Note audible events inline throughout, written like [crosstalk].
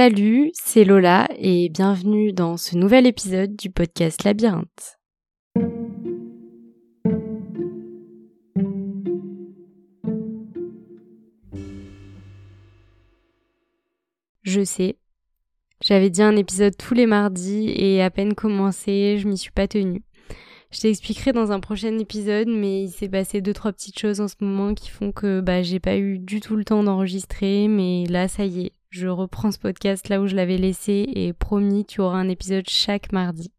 Salut, c'est Lola et bienvenue dans ce nouvel épisode du podcast Labyrinthe. Je sais, j'avais dit un épisode tous les mardis et à peine commencé, je m'y suis pas tenue. Je t'expliquerai dans un prochain épisode, mais il s'est passé deux trois petites choses en ce moment qui font que bah j'ai pas eu du tout le temps d'enregistrer, mais là ça y est, je reprends ce podcast là où je l'avais laissé et promis, tu auras un épisode chaque mardi.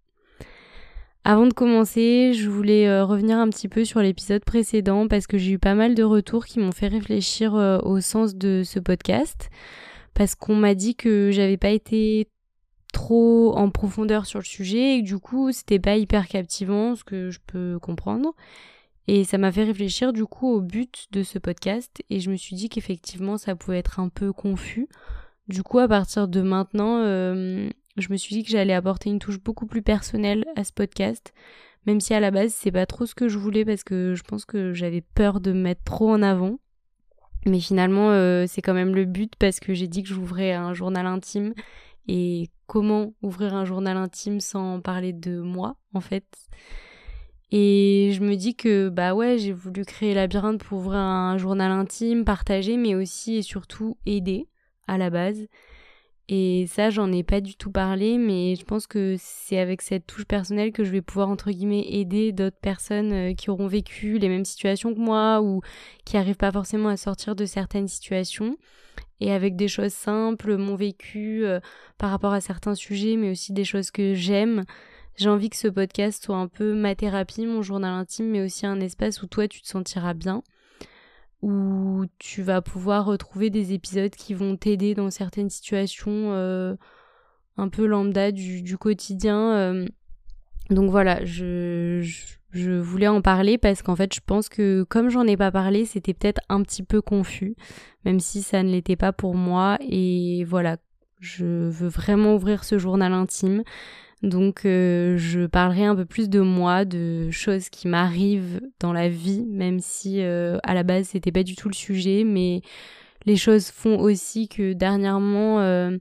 Avant de commencer, je voulais euh, revenir un petit peu sur l'épisode précédent parce que j'ai eu pas mal de retours qui m'ont fait réfléchir euh, au sens de ce podcast parce qu'on m'a dit que j'avais pas été trop en profondeur sur le sujet et que du coup c'était pas hyper captivant, ce que je peux comprendre. Et ça m'a fait réfléchir du coup au but de ce podcast et je me suis dit qu'effectivement ça pouvait être un peu confus. Du coup à partir de maintenant, euh, je me suis dit que j'allais apporter une touche beaucoup plus personnelle à ce podcast, même si à la base c'est pas trop ce que je voulais parce que je pense que j'avais peur de me mettre trop en avant. Mais finalement euh, c'est quand même le but parce que j'ai dit que j'ouvrais un journal intime et comment ouvrir un journal intime sans parler de moi en fait? Et je me dis que bah ouais, j'ai voulu créer Labyrinthe pour ouvrir un journal intime, partager, mais aussi et surtout aider à la base. Et ça, j'en ai pas du tout parlé, mais je pense que c'est avec cette touche personnelle que je vais pouvoir, entre guillemets, aider d'autres personnes euh, qui auront vécu les mêmes situations que moi ou qui arrivent pas forcément à sortir de certaines situations et avec des choses simples, mon vécu euh, par rapport à certains sujets, mais aussi des choses que j'aime. J'ai envie que ce podcast soit un peu ma thérapie, mon journal intime, mais aussi un espace où toi tu te sentiras bien, où tu vas pouvoir retrouver des épisodes qui vont t'aider dans certaines situations euh, un peu lambda du, quotidien. Euh. Donc voilà, je je voulais en parler parce qu'en fait, je pense que comme j'en ai pas parlé, c'était peut-être un petit peu confus, même si ça ne l'était pas pour moi. Et voilà, je veux vraiment ouvrir ce journal intime. Donc, euh, je parlerai un peu plus de moi, de choses qui m'arrivent dans la vie, même si euh, à la base c'était pas du tout le sujet, mais les choses font aussi que dernièrement, euh,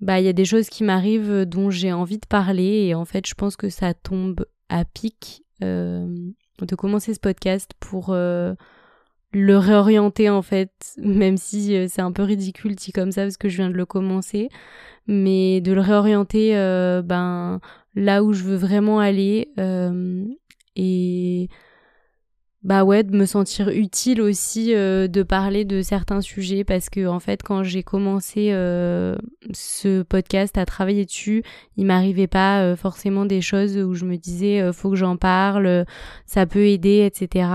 bah il y a des choses qui m'arrivent dont j'ai envie de parler et en fait, je pense que ça tombe à pic de commencer ce podcast pour le réorienter en fait, même si euh, c'est un peu ridicule dit comme ça parce que je viens de le commencer, mais de le réorienter ben là où je veux vraiment aller et bah ouais, de me sentir utile aussi euh, de parler de certains sujets parce que en fait quand j'ai commencé euh, ce podcast à travailler dessus, il m'arrivait pas euh, forcément des choses où je me disais faut que j'en parle, ça peut aider, etc.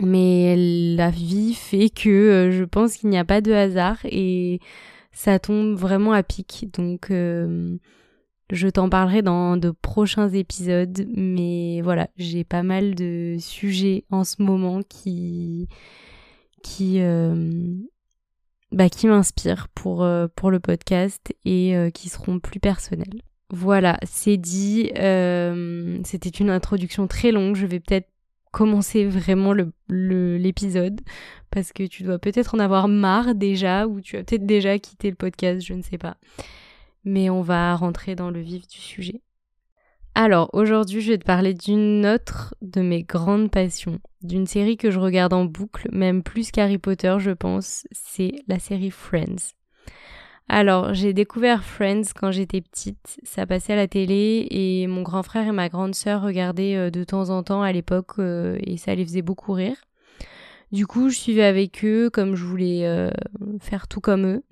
Mais la vie fait que je pense qu'il n'y a pas de hasard et ça tombe vraiment à pic. Donc je t'en parlerai dans de prochains épisodes, mais voilà, j'ai pas mal de sujets en ce moment qui qui euh, bah, qui m'inspirent pour euh, pour le podcast et euh, qui seront plus personnels. Voilà, c'est dit. C'était une introduction très longue. Je vais peut-être commencer vraiment l'épisode parce que tu dois peut-être en avoir marre déjà ou tu as peut-être déjà quitté le podcast, je ne sais pas mais on va rentrer dans le vif du sujet. Alors, aujourd'hui, je vais te parler d'une autre de mes grandes passions, d'une série que je regarde en boucle, même plus qu'Harry Potter, je pense, c'est la série Friends. Alors, j'ai découvert Friends quand j'étais petite, ça passait à la télé et mon grand frère et ma grande sœur regardaient euh, de temps en temps à l'époque euh, et ça les faisait beaucoup rire. Du coup, je suivais avec eux comme je voulais euh, faire tout comme eux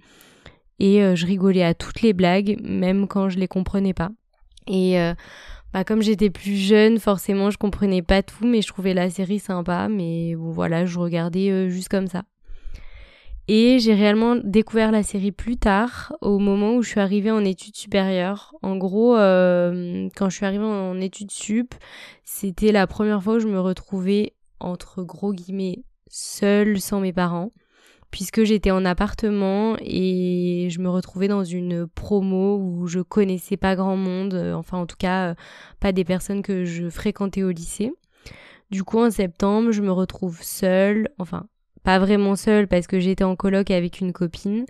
et je rigolais à toutes les blagues, même quand je les comprenais pas. Et bah, comme j'étais plus jeune, forcément, je comprenais pas tout, mais je trouvais la série sympa. Mais voilà, je regardais juste comme ça. Et j'ai réellement découvert la série plus tard, au moment où je suis arrivée en études supérieures. En gros, quand je suis arrivée en études sup, c'était la première fois où je me retrouvais, entre gros guillemets, seule, sans mes parents puisque j'étais en appartement et je me retrouvais dans une promo où je connaissais pas grand monde, euh, enfin en tout cas euh, pas des personnes que je fréquentais au lycée. Du coup en septembre je me retrouve seule, enfin pas vraiment seule parce que j'étais en coloc avec une copine,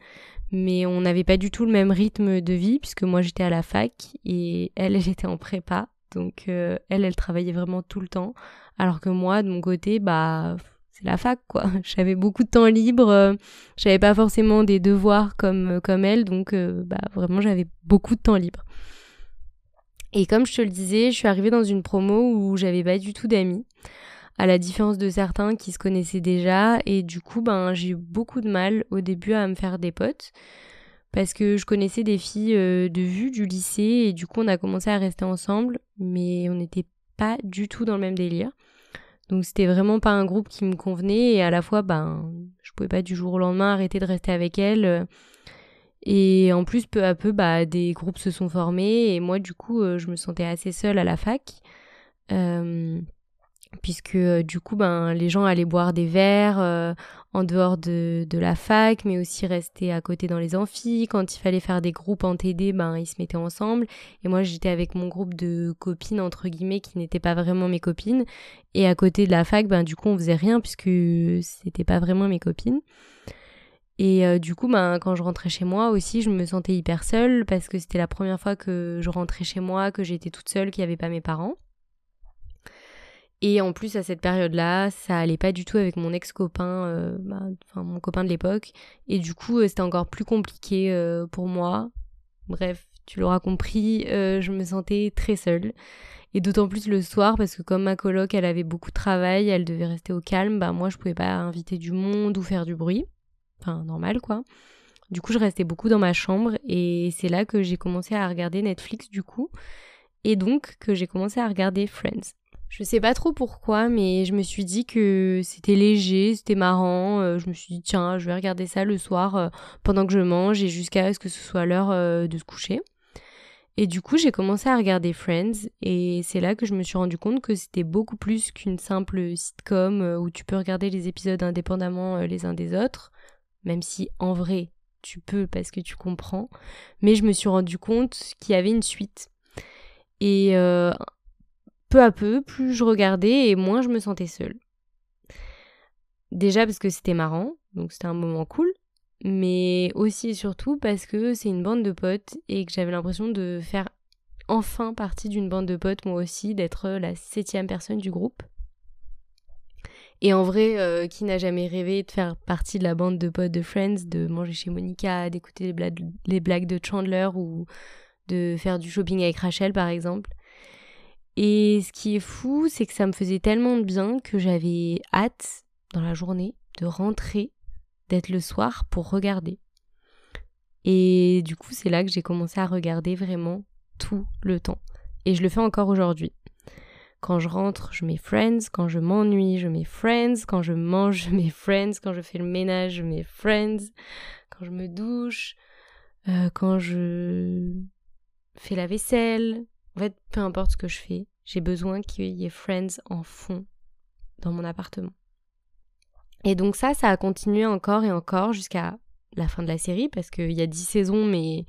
mais on n'avait pas du tout le même rythme de vie puisque moi j'étais à la fac et elle, était en prépa. Donc euh, elle, elle travaillait vraiment tout le temps. Alors que moi, de mon côté, bah c'est la fac quoi. [laughs] J'avais beaucoup de temps libre, euh, j'avais pas forcément des devoirs comme euh, comme elle, donc bah vraiment j'avais beaucoup de temps libre. Et comme je te le disais, je suis arrivée dans une promo où j'avais pas du tout d'amis à la différence de certains qui se connaissaient déjà. Et du coup, ben, j'ai eu beaucoup de mal au début à me faire des potes. Parce que je connaissais des filles euh, de vue du lycée et du coup on a commencé à rester ensemble, mais on n'était pas du tout dans le même délire. Donc c'était vraiment pas un groupe qui me convenait et à la fois ben je pouvais pas du jour au lendemain arrêter de rester avec elles. Et en plus peu à peu bah des groupes se sont formés et moi du coup euh, je me sentais assez seule à la fac. Euh, puisque euh, du coup ben les gens allaient boire des verres euh, en dehors de, de, la fac mais aussi rester à côté dans les amphis. Quand il fallait faire des groupes en TD ben ils se mettaient ensemble. Et moi j'étais avec mon groupe de copines entre guillemets qui n'étaient pas vraiment mes copines. Et à côté de la fac ben du coup on faisait rien puisque c'était pas vraiment mes copines. Et euh, du coup, ben, quand je rentrais chez moi aussi, je me sentais hyper seule parce que c'était la première fois que je rentrais chez moi, que j'étais toute seule, qu'il n'y avait pas mes parents. Et en plus, à cette période-là, ça allait pas du tout avec mon ex-copain, euh, bah, enfin mon copain de l'époque. Et du coup, euh, c'était encore plus compliqué euh, pour moi. Bref, tu l'auras compris, je me sentais très seule. Et d'autant plus le soir, parce que comme ma coloc, elle avait beaucoup de travail, elle devait rester au calme, bah moi, je pouvais pas inviter du monde ou faire du bruit. Enfin, normal, quoi. Du coup, je restais beaucoup dans ma chambre et c'est là que j'ai commencé à regarder Netflix, du coup. Et donc que j'ai commencé à regarder Friends. Je sais pas trop pourquoi, mais je me suis dit que c'était léger, c'était marrant. Euh, je me suis dit, tiens, je vais regarder ça le soir euh, pendant que je mange et jusqu'à ce que ce soit l'heure euh, de se coucher. Et du coup, j'ai commencé à regarder Friends et c'est là que je me suis rendu compte que c'était beaucoup plus qu'une simple sitcom où tu peux regarder les épisodes indépendamment les uns des autres, même si en vrai, tu peux parce que tu comprends. Mais je me suis rendu compte qu'il y avait une suite. Et peu à peu, plus je regardais et moins je me sentais seule. Déjà parce que c'était marrant, donc c'était un moment cool, mais aussi et surtout parce que c'est une bande de potes et que j'avais l'impression de faire enfin partie d'une bande de potes moi aussi, d'être la septième personne du groupe. Et en vrai, euh, qui n'a jamais rêvé de faire partie de la bande de potes de Friends, de manger chez Monica, d'écouter les blagues de Chandler ou de faire du shopping avec Rachel par exemple et ce qui est fou, c'est que ça me faisait tellement de bien que j'avais hâte dans la journée de rentrer, d'être le soir pour regarder. Et du coup, c'est là que j'ai commencé à regarder vraiment tout le temps. Et je le fais encore aujourd'hui. Quand je rentre, je mets Friends. Quand je m'ennuie, je mets Friends. Quand je mange, [laughs] je mets Friends. Quand je fais le ménage, je mets Friends. Quand je me douche, euh, quand je fais la vaisselle, en fait, peu importe ce que je fais, j'ai besoin qu'il y ait Friends en fond dans mon appartement. Et donc ça, ça a continué encore et encore jusqu'à la fin de la série, parce qu'il y a 10 saisons, mais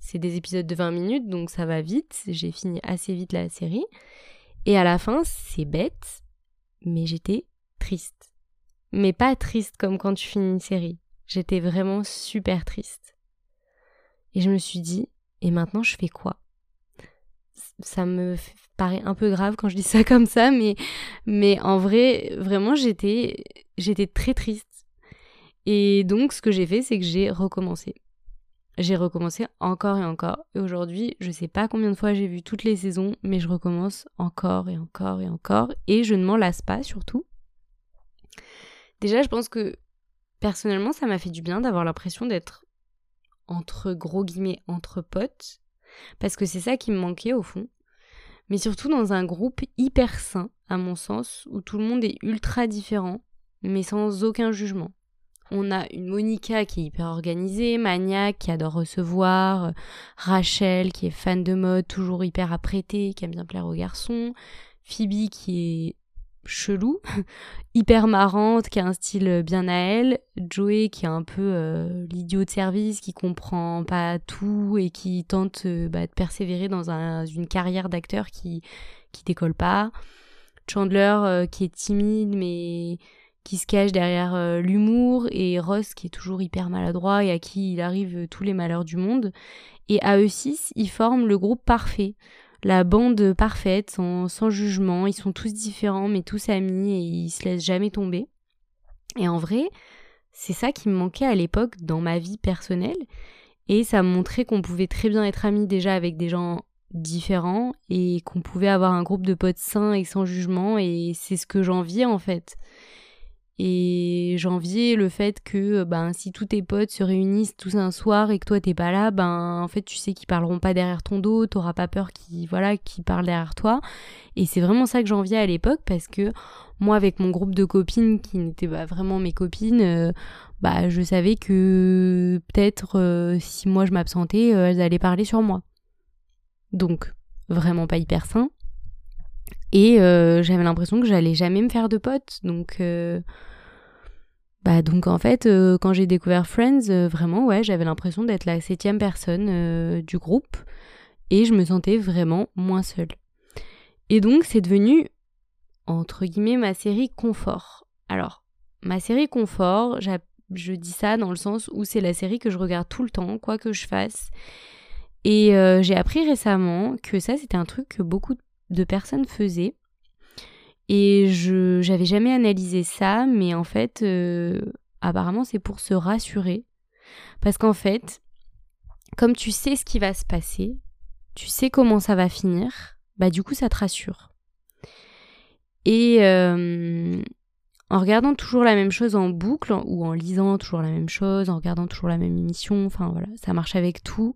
c'est des épisodes de 20 minutes, donc ça va vite. J'ai fini assez vite la série. Et à la fin, c'est bête, mais j'étais triste. Mais pas triste comme quand tu finis une série. J'étais vraiment super triste. Et je me suis dit, et maintenant je fais quoi? Ça me paraît un peu grave quand je dis ça [laughs] comme ça, mais, mais en vrai, vraiment, j'étais, j'étais très triste. Et donc, ce que j'ai fait, c'est que j'ai recommencé. J'ai recommencé encore et encore. Et aujourd'hui, je sais pas combien de fois j'ai vu toutes les saisons, mais je recommence encore et encore et encore. Et je ne m'en lasse pas, surtout. Déjà, je pense que personnellement, ça m'a fait du bien d'avoir l'impression d'être entre gros guillemets entre potes parce que c'est ça qui me manquait au fond. Mais surtout dans un groupe hyper sain, à mon sens, où tout le monde est ultra différent, mais sans aucun jugement. On a une Monica qui est hyper organisée, maniaque, qui adore recevoir, Rachel qui est fan de mode, toujours hyper apprêtée, qui aime bien plaire aux garçons, Phoebe qui est chelou, [laughs] hyper marrante, qui a un style bien à elle, Joey qui est un peu euh, l'idiot de service, qui comprend pas tout et qui tente euh, bah, de persévérer dans une carrière d'acteur qui qui décolle pas, Chandler euh, qui est timide mais qui se cache derrière euh, l'humour, et Ross qui est toujours hyper maladroit et à qui il arrive tous les malheurs du monde. Et à eux six, ils forment le groupe parfait, la bande parfaite, sans, sans jugement. Ils sont tous différents, mais tous amis, et ils se laissent jamais tomber. Et en vrai, c'est ça qui me manquait à l'époque dans ma vie personnelle. Et ça me montrait qu'on pouvait très bien être amis déjà avec des gens différents et qu'on pouvait avoir un groupe de potes sains et sans jugement et c'est ce que j'enviais en fait. Et j'enviais le fait que ben si tous tes potes se réunissent tous un soir et que toi t'es pas là, ben en fait tu sais qu'ils parleront pas derrière ton dos, t'auras pas peur qu'ils voilà qu'ils parlent derrière toi. Et c'est vraiment ça que j'enviais à l'époque parce que moi avec mon groupe de copines qui n'étaient pas vraiment mes copines, euh, bah je savais que peut-être euh, si moi je m'absentais, euh, elles allaient parler sur moi. Donc vraiment pas hyper sain. Et j'avais l'impression que j'allais jamais me faire de potes. Donc bah donc en fait quand j'ai découvert Friends, vraiment ouais j'avais l'impression d'être la septième personne du groupe et je me sentais vraiment moins seule. Et donc c'est devenu entre guillemets ma série confort. Alors, ma série confort, je dis ça dans le sens où c'est la série que je regarde tout le temps, quoi que je fasse. Et euh, j'ai appris récemment que ça, c'était un truc que beaucoup de personnes faisaient. Et j'avais jamais analysé ça, mais en fait, euh, apparemment, c'est pour se rassurer. Parce qu'en fait, comme tu sais ce qui va se passer, tu sais comment ça va finir, bah du coup, ça te rassure. Et euh, en regardant toujours la même chose en boucle, ou en lisant toujours la même chose, en regardant toujours la même émission, enfin voilà, ça marche avec tout,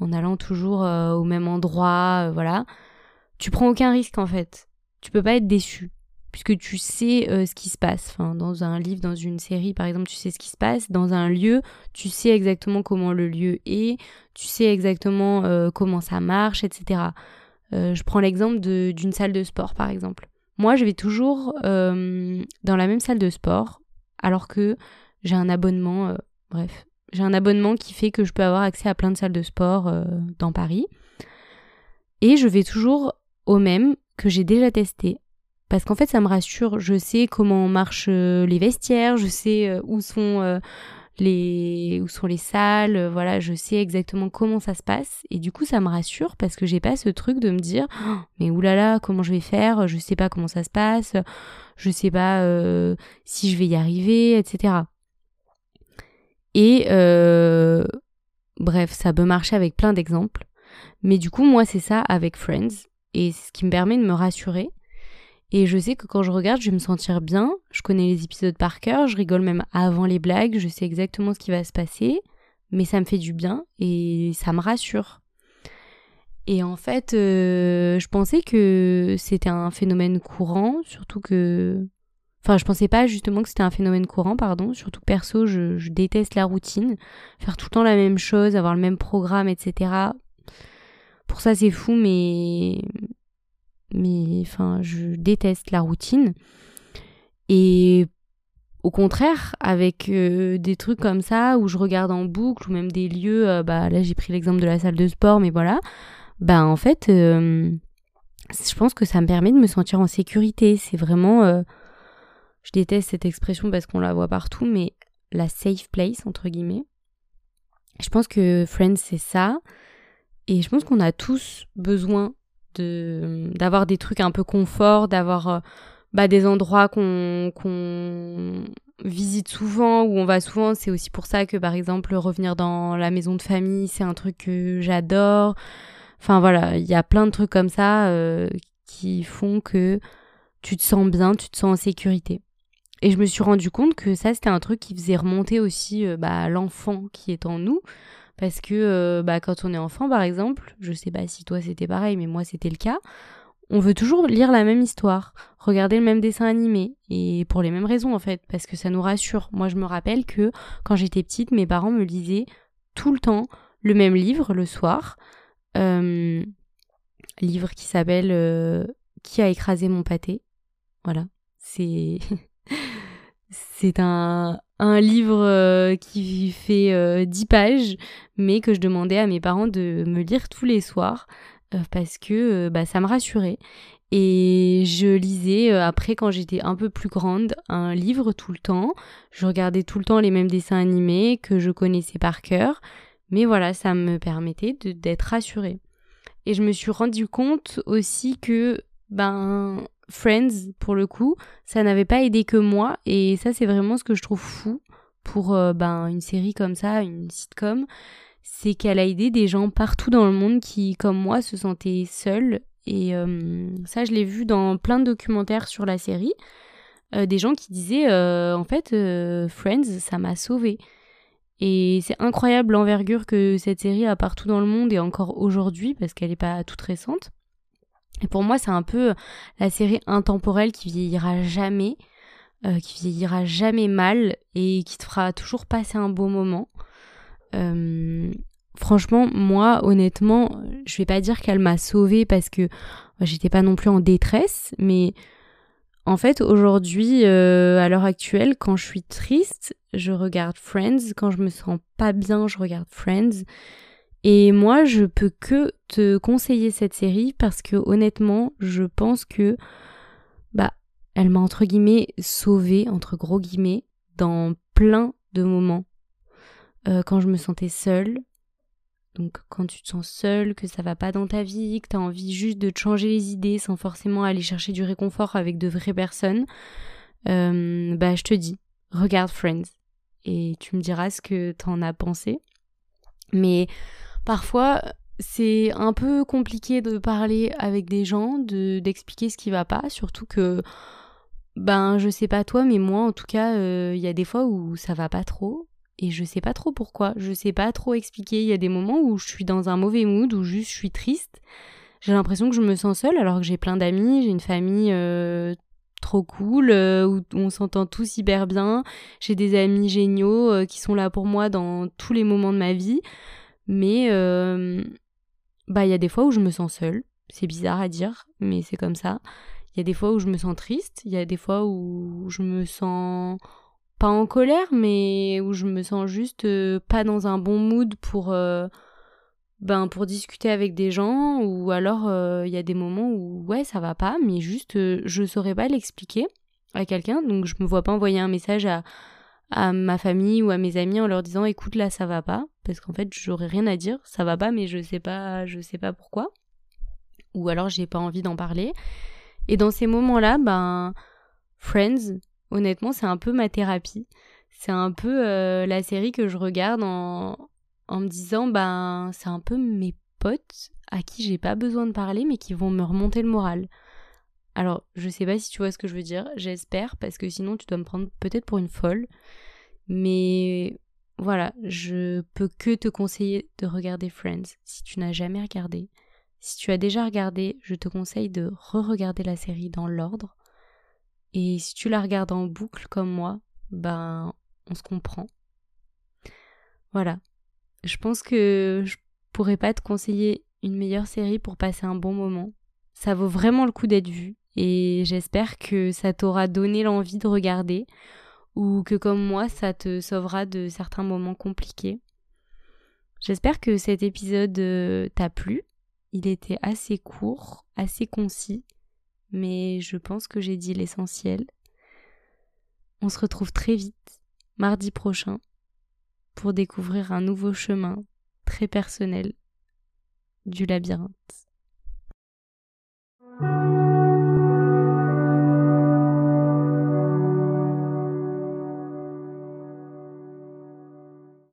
en allant toujours euh, au même endroit, voilà. Tu prends aucun risque en fait. Tu peux pas être déçu puisque tu sais ce qui se passe. Dans un livre, dans une série, par exemple, tu sais ce qui se passe. Dans un lieu, tu sais exactement comment le lieu est, tu sais exactement comment ça marche, etc. je prends l'exemple d'une salle de sport, par exemple. Moi, je vais toujours euh, dans la même salle de sport, alors que j'ai un abonnement, euh, bref, j'ai un abonnement qui fait que je peux avoir accès à plein de salles de sport euh, dans Paris. Et je vais toujours au même que j'ai déjà testé. Parce qu'en fait, ça me rassure. Je sais comment marchent les vestiaires, je sais où sont les où sont les salles, euh, voilà, je sais exactement comment ça se passe et du coup ça me rassure parce que j'ai pas ce truc de me dire oh, mais oulala comment je vais faire, je sais pas comment ça se passe, je sais pas euh, si je vais y arriver, etc. Et euh, bref, ça peut marcher avec plein d'exemples, mais du coup moi c'est ça avec Friends et ce qui me permet de me rassurer et je sais que quand je regarde, je vais me sentir bien. Je connais les épisodes par cœur, je rigole même avant les blagues, je sais exactement ce qui va se passer, mais ça me fait du bien et ça me rassure. Et en fait, euh, je pensais que c'était un phénomène courant, surtout que... Enfin, je pensais pas justement que c'était un phénomène courant, pardon, surtout perso, je déteste la routine. Faire tout le temps la même chose, avoir le même programme, etc. Pour ça, c'est fou, mais mais enfin, je déteste la routine. Et au contraire, avec euh, des trucs comme ça où je regarde en boucle ou même des lieux, euh, bah là j'ai pris l'exemple de la salle de sport, mais voilà, bah en fait, euh, je pense que ça me permet de me sentir en sécurité. C'est vraiment, je déteste cette expression parce qu'on la voit partout, mais la safe place entre guillemets. Je pense que Friends c'est ça, et je pense qu'on a tous besoin d'avoir des trucs un peu confort, d'avoir euh, bah, des endroits qu'on qu'on visite souvent, où on va souvent. C'est aussi pour ça que, par exemple, revenir dans la maison de famille, c'est un truc que j'adore. Enfin voilà, il y a plein de trucs comme ça euh, qui font que tu te sens bien, tu te sens en sécurité. Et je me suis rendu compte que ça, c'était un truc qui faisait remonter aussi euh, bah, l'enfant qui est en nous. Parce que euh, bah, quand on est enfant, par exemple, je sais pas si toi c'était pareil, mais moi c'était le cas, on veut toujours lire la même histoire, regarder le même dessin animé, et pour les mêmes raisons en fait, parce que ça nous rassure. Moi je me rappelle que quand j'étais petite, mes parents me lisaient tout le temps le même livre le soir, euh, livre qui s'appelle euh, Qui a écrasé mon pâté? Voilà, c'est [laughs] c'est un, un livre euh, qui fait 10 euh, pages, mais que je demandais à mes parents de me lire tous les soirs euh, parce que bah, ça me rassurait. Et je lisais euh, après quand j'étais un peu plus grande un livre tout le temps. Je regardais tout le temps les mêmes dessins animés que je connaissais par cœur. Mais voilà, ça me permettait d'être rassurée. Et je me suis rendu compte aussi que ben Friends pour le coup, ça n'avait pas aidé que moi et ça c'est vraiment ce que je trouve fou pour euh, ben une série comme ça, une sitcom, c'est qu'elle a aidé des gens partout dans le monde qui comme moi se sentaient seuls et euh, ça je l'ai vu dans plein de documentaires sur la série, euh, des gens qui disaient en fait Friends ça m'a sauvé. Et c'est incroyable l'envergure que cette série a partout dans le monde et encore aujourd'hui parce qu'elle n'est pas toute récente. Et pour moi, c'est un peu la série intemporelle qui vieillira jamais, euh, qui vieillira jamais mal et qui te fera toujours passer un beau moment. Euh, franchement, moi, honnêtement, je vais pas dire qu'elle m'a sauvée parce que j'étais pas non plus en détresse, mais en fait, aujourd'hui, euh, à l'heure actuelle, quand je suis triste, je regarde Friends. Quand je me sens pas bien, je regarde Friends. Et moi, je peux que te conseiller cette série parce que honnêtement, je pense que bah elle m'a entre guillemets sauvée entre gros guillemets dans plein de moments. Euh, quand je me sentais seule, donc quand tu te sens seule, que ça va pas dans ta vie, que tu as envie juste de te changer les idées sans forcément aller chercher du réconfort avec de vraies personnes, euh, bah je te dis, regarde Friends et tu me diras ce que t'en as pensé. Mais Parfois, c'est un peu compliqué de parler avec des gens, de d'expliquer ce qui va pas, surtout que ben je sais pas toi, mais moi en tout cas, il euh, y a des fois où ça va pas trop et je sais pas trop pourquoi, je sais pas trop expliquer. Il y a des moments où je suis dans un mauvais mood, où juste je suis triste. J'ai l'impression que je me sens seule alors que j'ai plein d'amis, j'ai une famille euh, trop cool, euh, où on s'entend tous hyper bien. J'ai des amis géniaux qui sont là pour moi dans tous les moments de ma vie. Mais euh, bah il y a des fois où je me sens seule. C'est bizarre à dire, mais c'est comme ça. Il y a des fois où je me sens triste, il y a des fois où je me sens pas en colère, mais où je me sens juste euh, pas dans un bon mood pour euh, ben pour discuter avec des gens ou alors il y a des moments où ouais ça va pas, mais juste je saurais pas l'expliquer à quelqu'un, donc je me vois pas envoyer un message à à ma famille ou à mes amis en leur disant écoute là ça va pas parce qu'en fait j'aurais rien à dire ça va pas mais je sais pas je sais pas pourquoi. Ou alors j'ai pas envie d'en parler. Et dans ces moments là ben Friends honnêtement c'est un peu ma thérapie. C'est un peu euh, la série que je regarde en en me disant ben c'est un peu mes potes à qui j'ai pas besoin de parler mais qui vont me remonter le moral. Alors, je sais pas si tu vois ce que je veux dire, j'espère, parce que sinon tu dois me prendre peut-être pour une folle. Mais voilà, je peux que te conseiller de regarder Friends si tu n'as jamais regardé. Si tu as déjà regardé, je te conseille de re-regarder la série dans l'ordre. Et si tu la regardes en boucle comme moi, ben on se comprend. Voilà. Je pense que je pourrais pas te conseiller une meilleure série pour passer un bon moment. Ça vaut vraiment le coup d'être vu et j'espère que ça t'aura donné l'envie de regarder ou que comme moi ça te sauvera de certains moments compliqués. J'espère que cet épisode euh, t'a plu. Il était assez court, assez concis, mais je pense que j'ai dit l'essentiel. On se retrouve très vite, mardi prochain, pour découvrir un nouveau chemin très personnel du labyrinthe.